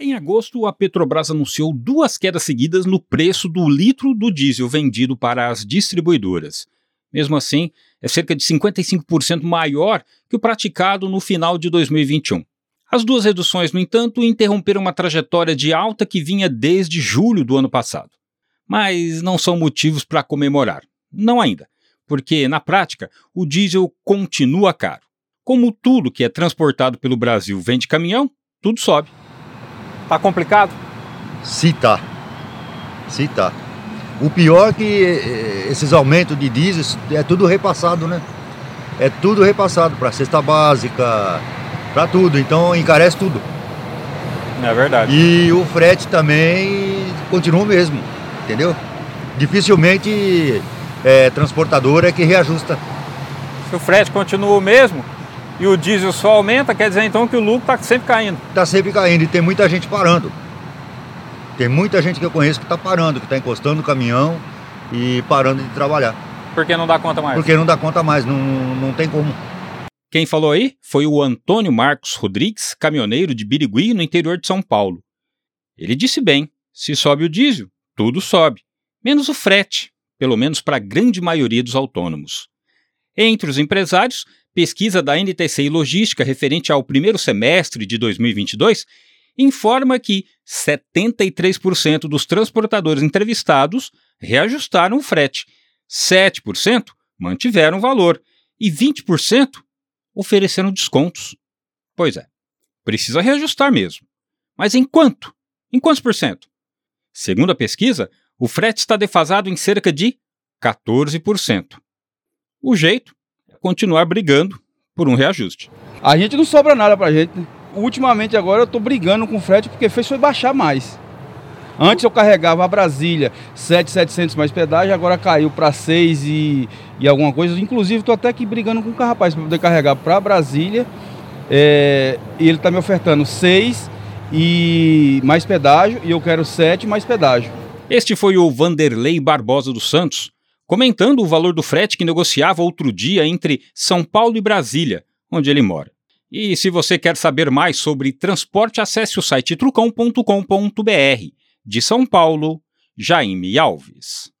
Em agosto, a Petrobras anunciou duas quedas seguidas no preço do litro do diesel vendido para as distribuidoras. Mesmo assim, é cerca de 55% maior que o praticado no final de 2021. As duas reduções, no entanto, interromperam uma trajetória de alta que vinha desde julho do ano passado. Mas não são motivos para comemorar. Não ainda, porque, na prática, o diesel continua caro. Como tudo que é transportado pelo Brasil vem de caminhão, tudo sobe. Tá complicado? Se tá. Se tá. O pior é que eh, esses aumentos de diesel é tudo repassado, né? É tudo repassado para cesta básica, para tudo. Então encarece tudo. É verdade. E o frete também continua o mesmo, entendeu? Dificilmente é, transportadora é que reajusta. Se o frete continua o mesmo, e o diesel só aumenta, quer dizer então que o lucro está sempre caindo. Está sempre caindo e tem muita gente parando. Tem muita gente que eu conheço que está parando, que está encostando o caminhão e parando de trabalhar. Porque não dá conta mais? Porque não dá conta mais, não, não tem como. Quem falou aí foi o Antônio Marcos Rodrigues, caminhoneiro de Birigui, no interior de São Paulo. Ele disse bem: se sobe o diesel, tudo sobe, menos o frete, pelo menos para a grande maioria dos autônomos. Entre os empresários, pesquisa da NTC Logística referente ao primeiro semestre de 2022 informa que 73% dos transportadores entrevistados reajustaram o frete, 7% mantiveram o valor e 20% ofereceram descontos. Pois é, precisa reajustar mesmo. Mas em quanto? Em quantos por cento? Segundo a pesquisa, o frete está defasado em cerca de 14%. O jeito continuar brigando por um reajuste. A gente não sobra nada pra gente. Né? Ultimamente agora eu tô brigando com o frete porque fez foi baixar mais. Antes eu carregava a Brasília 7,700 mais pedágio, agora caiu para 6 e, e alguma coisa. Inclusive tô até aqui brigando com o rapaz para poder carregar para Brasília. É, e ele está me ofertando 6 e mais pedágio e eu quero 7 mais pedágio. Este foi o Vanderlei Barbosa dos Santos, comentando o valor do frete que negociava outro dia entre São Paulo e Brasília, onde ele mora. E se você quer saber mais sobre transporte, acesse o site trucão.com.br. De São Paulo, Jaime Alves.